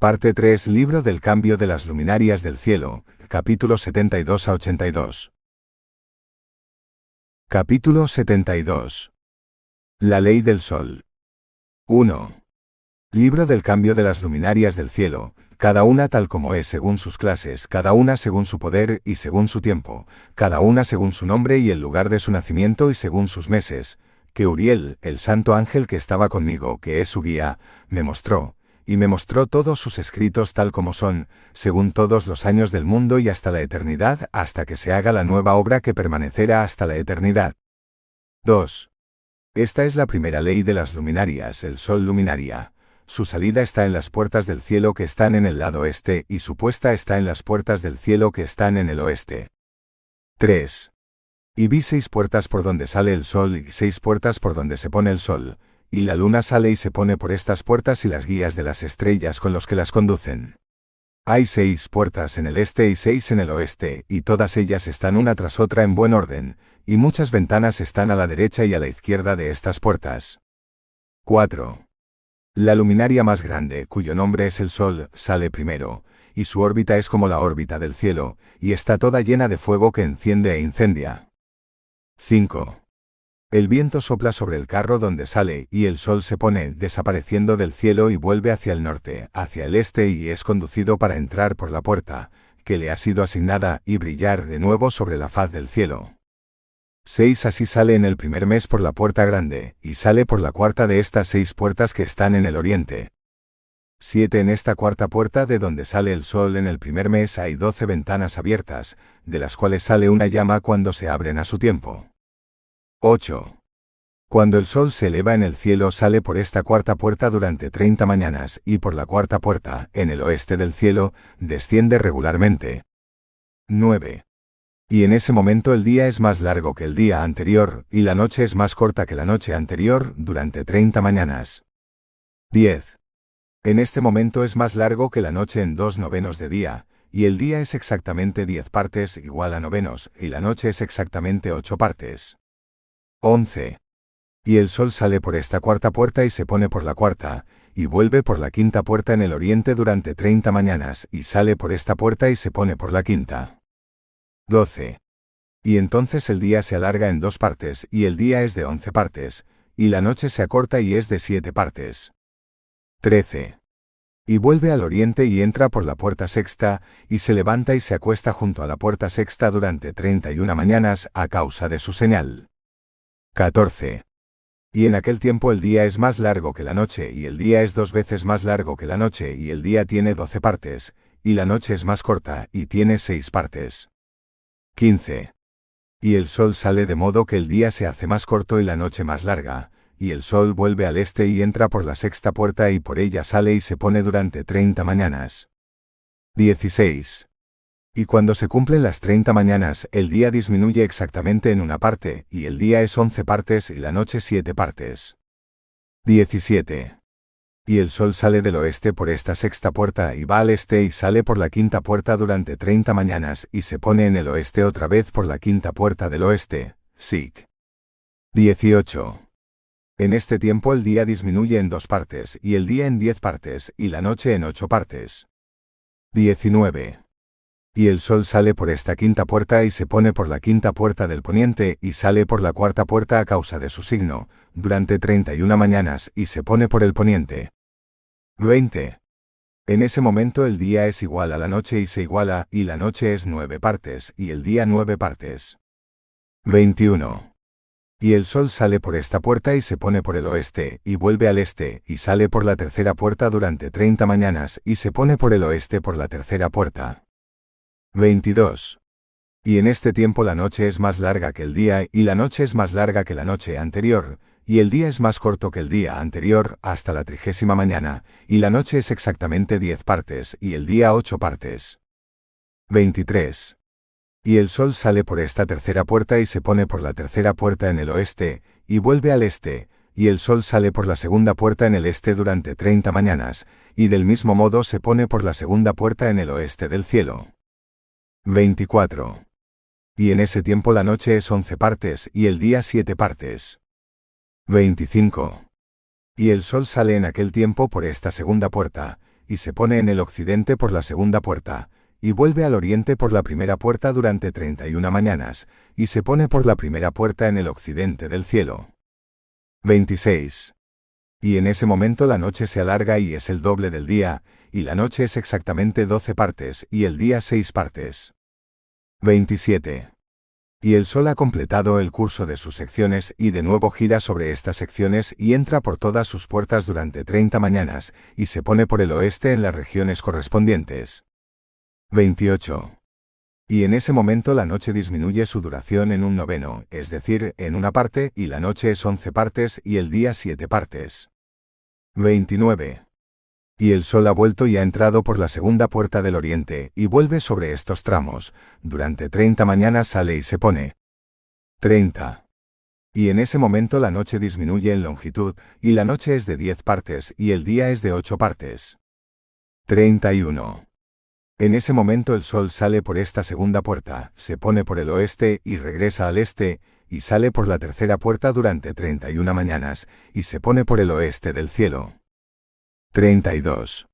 Parte 3 Libro del cambio de las luminarias del cielo, capítulo 72 a 82. Capítulo 72. La ley del sol. 1. Libro del cambio de las luminarias del cielo, cada una tal como es según sus clases, cada una según su poder y según su tiempo, cada una según su nombre y el lugar de su nacimiento y según sus meses, que Uriel, el santo ángel que estaba conmigo, que es su guía, me mostró, y me mostró todos sus escritos tal como son, según todos los años del mundo y hasta la eternidad, hasta que se haga la nueva obra que permanecerá hasta la eternidad. 2. Esta es la primera ley de las luminarias, el sol luminaria. Su salida está en las puertas del cielo que están en el lado este, y su puesta está en las puertas del cielo que están en el oeste. 3. Y vi seis puertas por donde sale el sol y seis puertas por donde se pone el sol, y la luna sale y se pone por estas puertas y las guías de las estrellas con los que las conducen. Hay seis puertas en el este y seis en el oeste, y todas ellas están una tras otra en buen orden, y muchas ventanas están a la derecha y a la izquierda de estas puertas. 4. La luminaria más grande, cuyo nombre es el Sol, sale primero, y su órbita es como la órbita del cielo, y está toda llena de fuego que enciende e incendia. 5. El viento sopla sobre el carro donde sale y el sol se pone desapareciendo del cielo y vuelve hacia el norte, hacia el este y es conducido para entrar por la puerta, que le ha sido asignada, y brillar de nuevo sobre la faz del cielo. 6 Así sale en el primer mes por la puerta grande, y sale por la cuarta de estas seis puertas que están en el oriente. 7 En esta cuarta puerta de donde sale el sol en el primer mes hay doce ventanas abiertas, de las cuales sale una llama cuando se abren a su tiempo. 8. Cuando el sol se eleva en el cielo sale por esta cuarta puerta durante 30 mañanas y por la cuarta puerta, en el oeste del cielo, desciende regularmente. 9. Y en ese momento el día es más largo que el día anterior, y la noche es más corta que la noche anterior, durante 30 mañanas. 10. En este momento es más largo que la noche en dos novenos de día, y el día es exactamente 10 partes igual a novenos, y la noche es exactamente 8 partes. 11. Y el sol sale por esta cuarta puerta y se pone por la cuarta, y vuelve por la quinta puerta en el oriente durante treinta mañanas, y sale por esta puerta y se pone por la quinta. 12. Y entonces el día se alarga en dos partes, y el día es de once partes, y la noche se acorta y es de siete partes. 13. Y vuelve al oriente y entra por la puerta sexta, y se levanta y se acuesta junto a la puerta sexta durante treinta y una mañanas a causa de su señal. 14. Y en aquel tiempo el día es más largo que la noche, y el día es dos veces más largo que la noche, y el día tiene doce partes, y la noche es más corta, y tiene seis partes. 15. Y el sol sale de modo que el día se hace más corto y la noche más larga, y el sol vuelve al este y entra por la sexta puerta y por ella sale y se pone durante treinta mañanas. 16. Y cuando se cumplen las 30 mañanas, el día disminuye exactamente en una parte, y el día es 11 partes y la noche 7 partes. 17. Y el sol sale del oeste por esta sexta puerta y va al este y sale por la quinta puerta durante 30 mañanas y se pone en el oeste otra vez por la quinta puerta del oeste. SIC. 18. En este tiempo el día disminuye en dos partes, y el día en diez partes, y la noche en ocho partes. 19. Y el sol sale por esta quinta puerta y se pone por la quinta puerta del poniente y sale por la cuarta puerta a causa de su signo, durante treinta y una mañanas y se pone por el poniente. 20. En ese momento el día es igual a la noche y se iguala, y la noche es nueve partes, y el día nueve partes. 21. Y el sol sale por esta puerta y se pone por el oeste, y vuelve al este, y sale por la tercera puerta durante treinta mañanas, y se pone por el oeste por la tercera puerta. 22. Y en este tiempo la noche es más larga que el día y la noche es más larga que la noche anterior, y el día es más corto que el día anterior hasta la trigésima mañana, y la noche es exactamente diez partes y el día ocho partes. 23. Y el sol sale por esta tercera puerta y se pone por la tercera puerta en el oeste, y vuelve al este, y el sol sale por la segunda puerta en el este durante treinta mañanas, y del mismo modo se pone por la segunda puerta en el oeste del cielo. 24. Y en ese tiempo la noche es once partes y el día siete partes. 25. Y el sol sale en aquel tiempo por esta segunda puerta, y se pone en el occidente por la segunda puerta, y vuelve al oriente por la primera puerta durante 31 mañanas, y se pone por la primera puerta en el occidente del cielo. 26. Y en ese momento la noche se alarga y es el doble del día, y la noche es exactamente 12 partes, y el día 6 partes. 27. Y el Sol ha completado el curso de sus secciones y de nuevo gira sobre estas secciones y entra por todas sus puertas durante 30 mañanas, y se pone por el oeste en las regiones correspondientes. 28. Y en ese momento la noche disminuye su duración en un noveno, es decir, en una parte, y la noche es 11 partes y el día 7 partes. 29. Y el sol ha vuelto y ha entrado por la segunda puerta del oriente, y vuelve sobre estos tramos, durante treinta mañanas sale y se pone. 30. Y en ese momento la noche disminuye en longitud, y la noche es de diez partes, y el día es de ocho partes. 31. En ese momento el sol sale por esta segunda puerta, se pone por el oeste y regresa al este, y sale por la tercera puerta durante treinta y una mañanas, y se pone por el oeste del cielo. 32.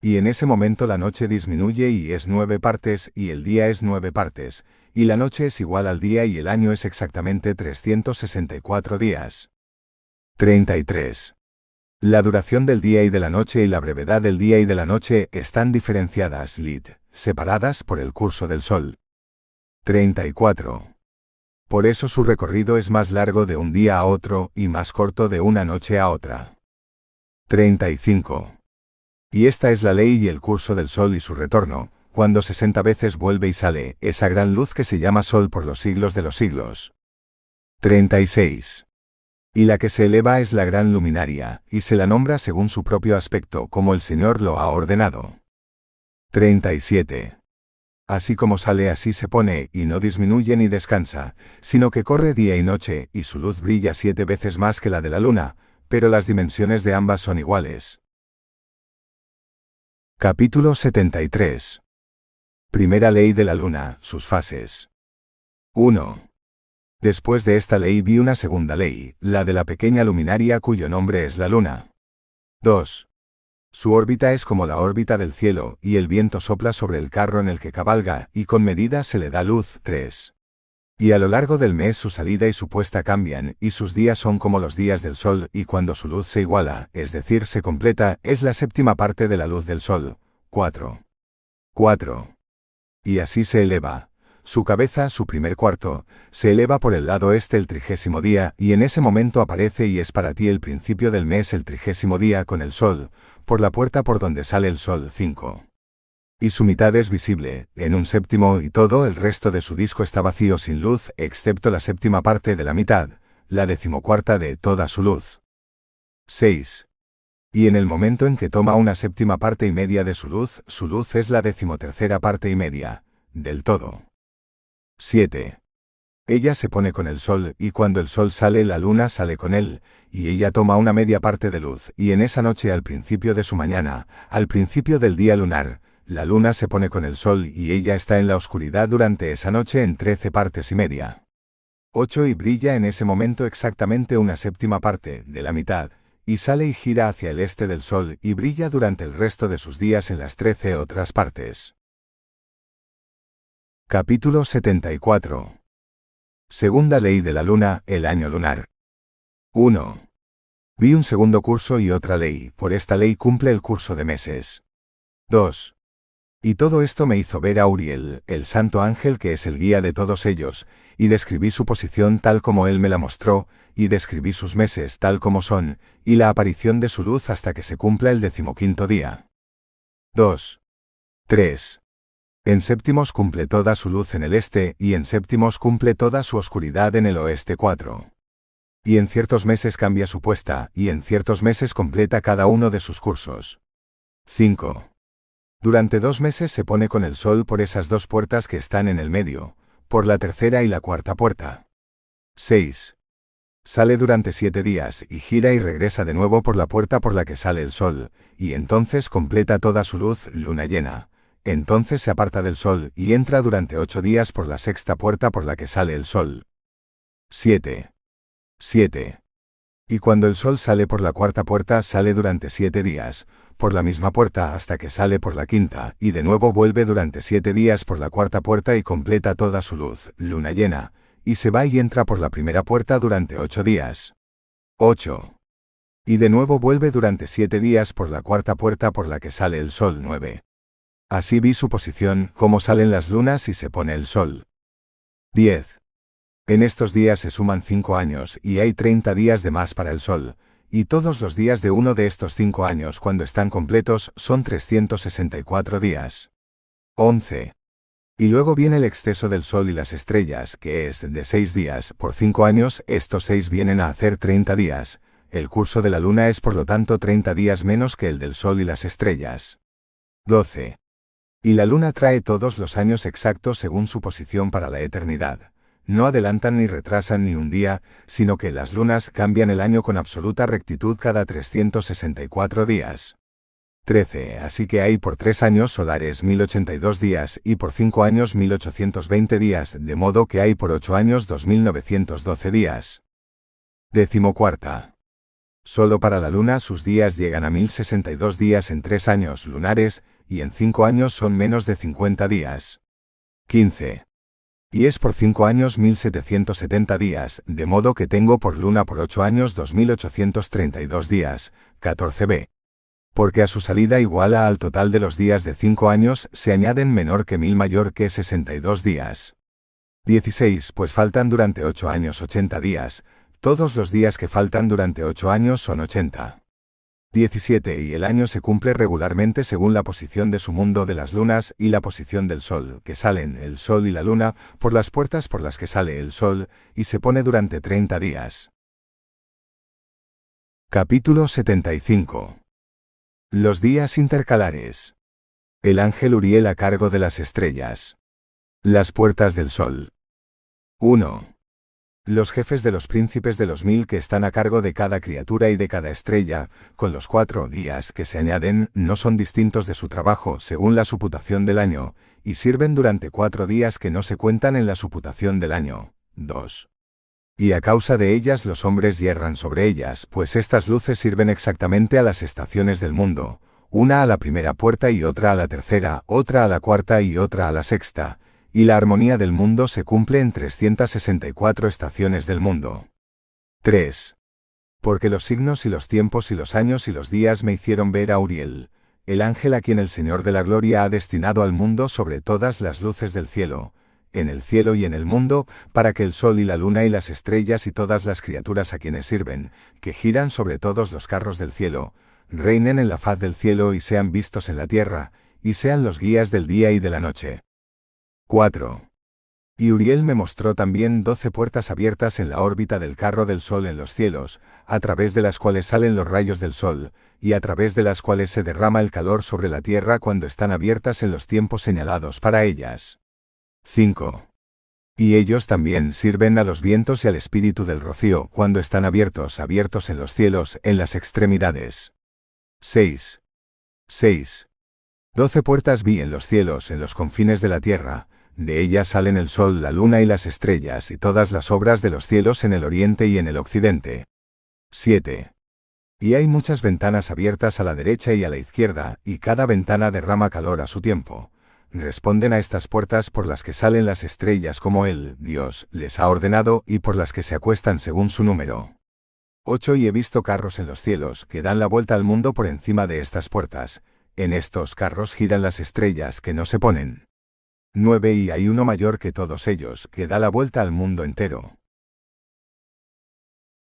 Y en ese momento la noche disminuye y es nueve partes y el día es nueve partes, y la noche es igual al día y el año es exactamente 364 días. 33. La duración del día y de la noche y la brevedad del día y de la noche están diferenciadas, lit, separadas por el curso del sol. 34. Por eso su recorrido es más largo de un día a otro y más corto de una noche a otra. 35. Y esta es la ley y el curso del sol y su retorno, cuando sesenta veces vuelve y sale, esa gran luz que se llama sol por los siglos de los siglos. 36. Y la que se eleva es la gran luminaria, y se la nombra según su propio aspecto, como el Señor lo ha ordenado. 37. Así como sale así se pone, y no disminuye ni descansa, sino que corre día y noche, y su luz brilla siete veces más que la de la luna, pero las dimensiones de ambas son iguales. Capítulo 73. Primera ley de la luna, sus fases. 1. Después de esta ley vi una segunda ley, la de la pequeña luminaria cuyo nombre es la luna. 2. Su órbita es como la órbita del cielo, y el viento sopla sobre el carro en el que cabalga, y con medida se le da luz. 3. Y a lo largo del mes su salida y su puesta cambian, y sus días son como los días del sol, y cuando su luz se iguala, es decir, se completa, es la séptima parte de la luz del sol. 4. 4. Y así se eleva. Su cabeza, su primer cuarto, se eleva por el lado este el trigésimo día, y en ese momento aparece y es para ti el principio del mes el trigésimo día con el sol, por la puerta por donde sale el sol. 5 y su mitad es visible, en un séptimo y todo el resto de su disco está vacío sin luz, excepto la séptima parte de la mitad, la decimocuarta de toda su luz. 6. Y en el momento en que toma una séptima parte y media de su luz, su luz es la decimotercera parte y media, del todo. 7. Ella se pone con el sol, y cuando el sol sale la luna sale con él, y ella toma una media parte de luz, y en esa noche al principio de su mañana, al principio del día lunar, la luna se pone con el sol y ella está en la oscuridad durante esa noche en trece partes y media. 8 y brilla en ese momento exactamente una séptima parte, de la mitad, y sale y gira hacia el este del sol y brilla durante el resto de sus días en las trece otras partes. Capítulo 74. Segunda ley de la luna, el año lunar. 1. Vi un segundo curso y otra ley, por esta ley cumple el curso de meses. 2. Y todo esto me hizo ver a Uriel, el santo ángel que es el guía de todos ellos, y describí su posición tal como él me la mostró, y describí sus meses tal como son, y la aparición de su luz hasta que se cumpla el decimoquinto día. 2. 3. En séptimos cumple toda su luz en el este, y en séptimos cumple toda su oscuridad en el oeste 4. Y en ciertos meses cambia su puesta, y en ciertos meses completa cada uno de sus cursos. 5. Durante dos meses se pone con el sol por esas dos puertas que están en el medio, por la tercera y la cuarta puerta. 6. Sale durante siete días y gira y regresa de nuevo por la puerta por la que sale el sol, y entonces completa toda su luz luna llena. Entonces se aparta del sol y entra durante ocho días por la sexta puerta por la que sale el sol. 7. 7. Y cuando el sol sale por la cuarta puerta sale durante siete días, por la misma puerta hasta que sale por la quinta, y de nuevo vuelve durante siete días por la cuarta puerta y completa toda su luz, luna llena, y se va y entra por la primera puerta durante ocho días. 8. Y de nuevo vuelve durante siete días por la cuarta puerta por la que sale el sol 9. Así vi su posición, cómo salen las lunas y se pone el sol. 10. En estos días se suman cinco años y hay treinta días de más para el sol, y todos los días de uno de estos cinco años cuando están completos son 364 días. 11. Y luego viene el exceso del sol y las estrellas, que es de seis días, por cinco años, estos seis vienen a hacer 30 días, el curso de la luna es por lo tanto 30 días menos que el del sol y las estrellas. 12. Y la luna trae todos los años exactos según su posición para la eternidad. No adelantan ni retrasan ni un día, sino que las lunas cambian el año con absoluta rectitud cada 364 días. 13. Así que hay por tres años solares 1082 días y por cinco años 1820 días, de modo que hay por ocho años 2912 días. Décimo cuarta. Solo para la Luna sus días llegan a 1062 días en tres años lunares, y en cinco años son menos de 50 días. 15. Y es por cinco años 1770 días, de modo que tengo por Luna por ocho años 2832 días. 14b. Porque a su salida iguala al total de los días de cinco años se añaden menor que mil mayor que 62 días. 16. Pues faltan durante ocho años 80 días, todos los días que faltan durante ocho años son 80. 17. Y el año se cumple regularmente según la posición de su mundo de las lunas y la posición del sol, que salen el sol y la luna por las puertas por las que sale el sol, y se pone durante 30 días. Capítulo 75. Los días intercalares. El ángel Uriel a cargo de las estrellas. Las puertas del sol. 1 los jefes de los príncipes de los mil que están a cargo de cada criatura y de cada estrella, con los cuatro días que se añaden, no son distintos de su trabajo según la suputación del año, y sirven durante cuatro días que no se cuentan en la suputación del año. 2. Y a causa de ellas los hombres hierran sobre ellas, pues estas luces sirven exactamente a las estaciones del mundo, una a la primera puerta y otra a la tercera, otra a la cuarta y otra a la sexta, y la armonía del mundo se cumple en 364 estaciones del mundo. 3. Porque los signos y los tiempos y los años y los días me hicieron ver a Uriel, el ángel a quien el Señor de la Gloria ha destinado al mundo sobre todas las luces del cielo, en el cielo y en el mundo, para que el sol y la luna y las estrellas y todas las criaturas a quienes sirven, que giran sobre todos los carros del cielo, reinen en la faz del cielo y sean vistos en la tierra, y sean los guías del día y de la noche. 4. Y Uriel me mostró también doce puertas abiertas en la órbita del carro del Sol en los cielos, a través de las cuales salen los rayos del Sol, y a través de las cuales se derrama el calor sobre la Tierra cuando están abiertas en los tiempos señalados para ellas. 5. Y ellos también sirven a los vientos y al espíritu del rocío cuando están abiertos, abiertos en los cielos, en las extremidades. 6. 6. Doce puertas vi en los cielos, en los confines de la tierra, de ellas salen el sol, la luna y las estrellas y todas las obras de los cielos en el oriente y en el occidente. 7. Y hay muchas ventanas abiertas a la derecha y a la izquierda, y cada ventana derrama calor a su tiempo. Responden a estas puertas por las que salen las estrellas como Él, Dios, les ha ordenado y por las que se acuestan según su número. 8. Y he visto carros en los cielos, que dan la vuelta al mundo por encima de estas puertas. En estos carros giran las estrellas que no se ponen. 9 y hay uno mayor que todos ellos, que da la vuelta al mundo entero.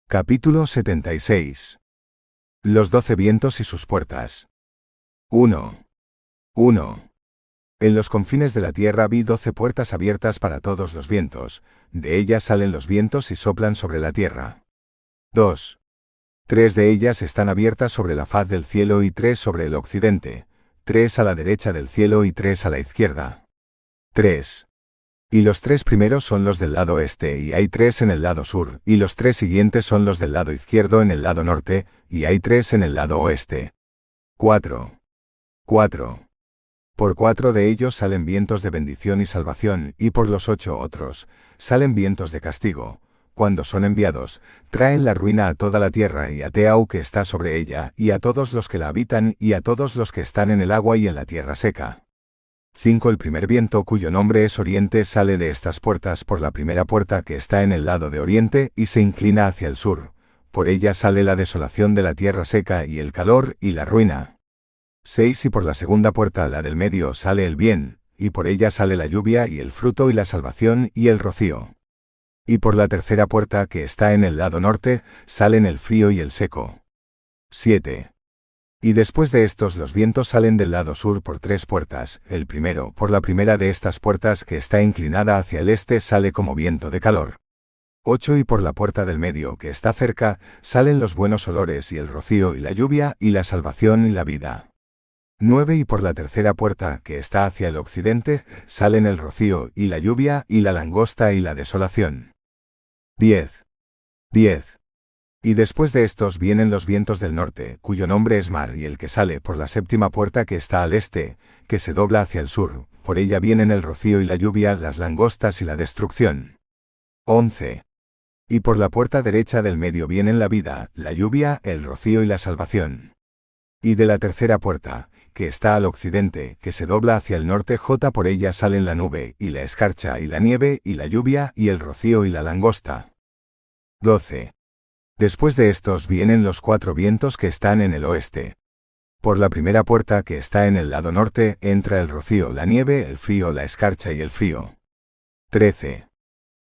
Capítulo 76. Los doce vientos y sus puertas. 1. 1. En los confines de la tierra vi doce puertas abiertas para todos los vientos, de ellas salen los vientos y soplan sobre la tierra. 2. Tres de ellas están abiertas sobre la faz del cielo y tres sobre el occidente, tres a la derecha del cielo y tres a la izquierda. 3. Y los tres primeros son los del lado este y hay tres en el lado sur, y los tres siguientes son los del lado izquierdo en el lado norte, y hay tres en el lado oeste. 4. 4. Por cuatro de ellos salen vientos de bendición y salvación, y por los ocho otros, salen vientos de castigo. cuando son enviados, traen la ruina a toda la tierra y a Teau que está sobre ella, y a todos los que la habitan, y a todos los que están en el agua y en la tierra seca. 5. El primer viento cuyo nombre es Oriente sale de estas puertas por la primera puerta que está en el lado de Oriente y se inclina hacia el sur. Por ella sale la desolación de la tierra seca y el calor y la ruina. 6. Y por la segunda puerta, la del medio, sale el bien, y por ella sale la lluvia y el fruto y la salvación y el rocío. Y por la tercera puerta que está en el lado norte, salen el frío y el seco. 7. Y después de estos los vientos salen del lado sur por tres puertas, el primero, por la primera de estas puertas que está inclinada hacia el este sale como viento de calor. 8 y por la puerta del medio que está cerca, salen los buenos olores y el rocío y la lluvia y la salvación y la vida. 9 y por la tercera puerta que está hacia el occidente, salen el rocío y la lluvia y la langosta y la desolación. 10. 10. Y después de estos vienen los vientos del norte, cuyo nombre es mar, y el que sale por la séptima puerta que está al este, que se dobla hacia el sur, por ella vienen el rocío y la lluvia, las langostas y la destrucción. 11. Y por la puerta derecha del medio vienen la vida, la lluvia, el rocío y la salvación. Y de la tercera puerta, que está al occidente, que se dobla hacia el norte, J por ella salen la nube, y la escarcha, y la nieve, y la lluvia, y el rocío y la langosta. 12. Después de estos vienen los cuatro vientos que están en el oeste. Por la primera puerta que está en el lado norte entra el rocío, la nieve, el frío, la escarcha y el frío. 13.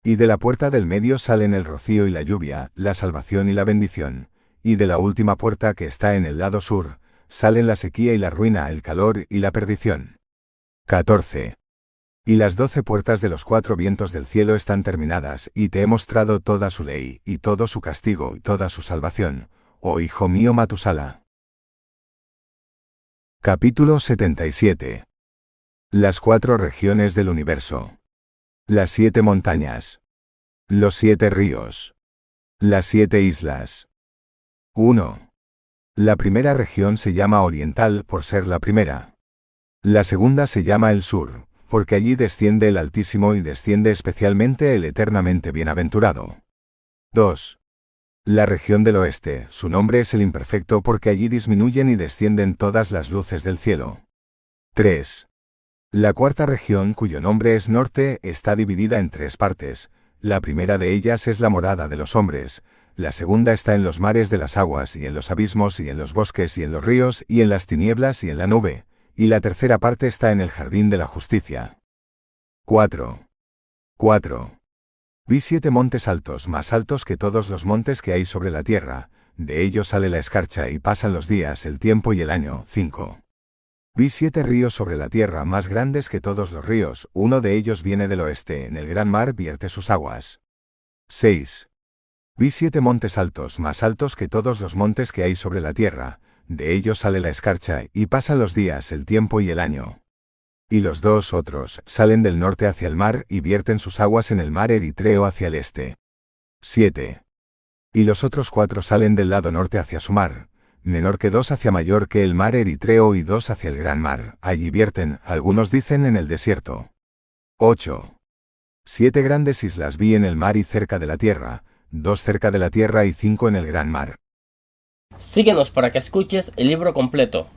Y de la puerta del medio salen el rocío y la lluvia, la salvación y la bendición. Y de la última puerta que está en el lado sur, salen la sequía y la ruina, el calor y la perdición. 14. Y las doce puertas de los cuatro vientos del cielo están terminadas, y te he mostrado toda su ley, y todo su castigo, y toda su salvación, oh hijo mío Matusala. Capítulo 77 Las cuatro regiones del universo. Las siete montañas. Los siete ríos. Las siete islas. 1. La primera región se llama oriental por ser la primera. La segunda se llama el sur, porque allí desciende el Altísimo y desciende especialmente el eternamente bienaventurado. 2. La región del oeste, su nombre es el imperfecto porque allí disminuyen y descienden todas las luces del cielo. 3. La cuarta región, cuyo nombre es norte, está dividida en tres partes. La primera de ellas es la morada de los hombres, la segunda está en los mares de las aguas y en los abismos y en los bosques y en los ríos y en las tinieblas y en la nube, y la tercera parte está en el jardín de la justicia. 4. 4. Vi siete montes altos, más altos que todos los montes que hay sobre la tierra, de ellos sale la escarcha y pasan los días, el tiempo y el año. 5. Vi siete ríos sobre la tierra más grandes que todos los ríos, uno de ellos viene del oeste, en el gran mar vierte sus aguas. 6. Vi siete montes altos, más altos que todos los montes que hay sobre la tierra, de ellos sale la escarcha, y pasan los días, el tiempo y el año. Y los dos otros salen del norte hacia el mar y vierten sus aguas en el mar Eritreo hacia el este. 7. Y los otros cuatro salen del lado norte hacia su mar, menor que dos hacia mayor que el mar Eritreo y dos hacia el gran mar, allí vierten, algunos dicen en el desierto. 8. Siete grandes islas vi en el mar y cerca de la tierra, dos cerca de la tierra y cinco en el gran mar. Síguenos para que escuches el libro completo.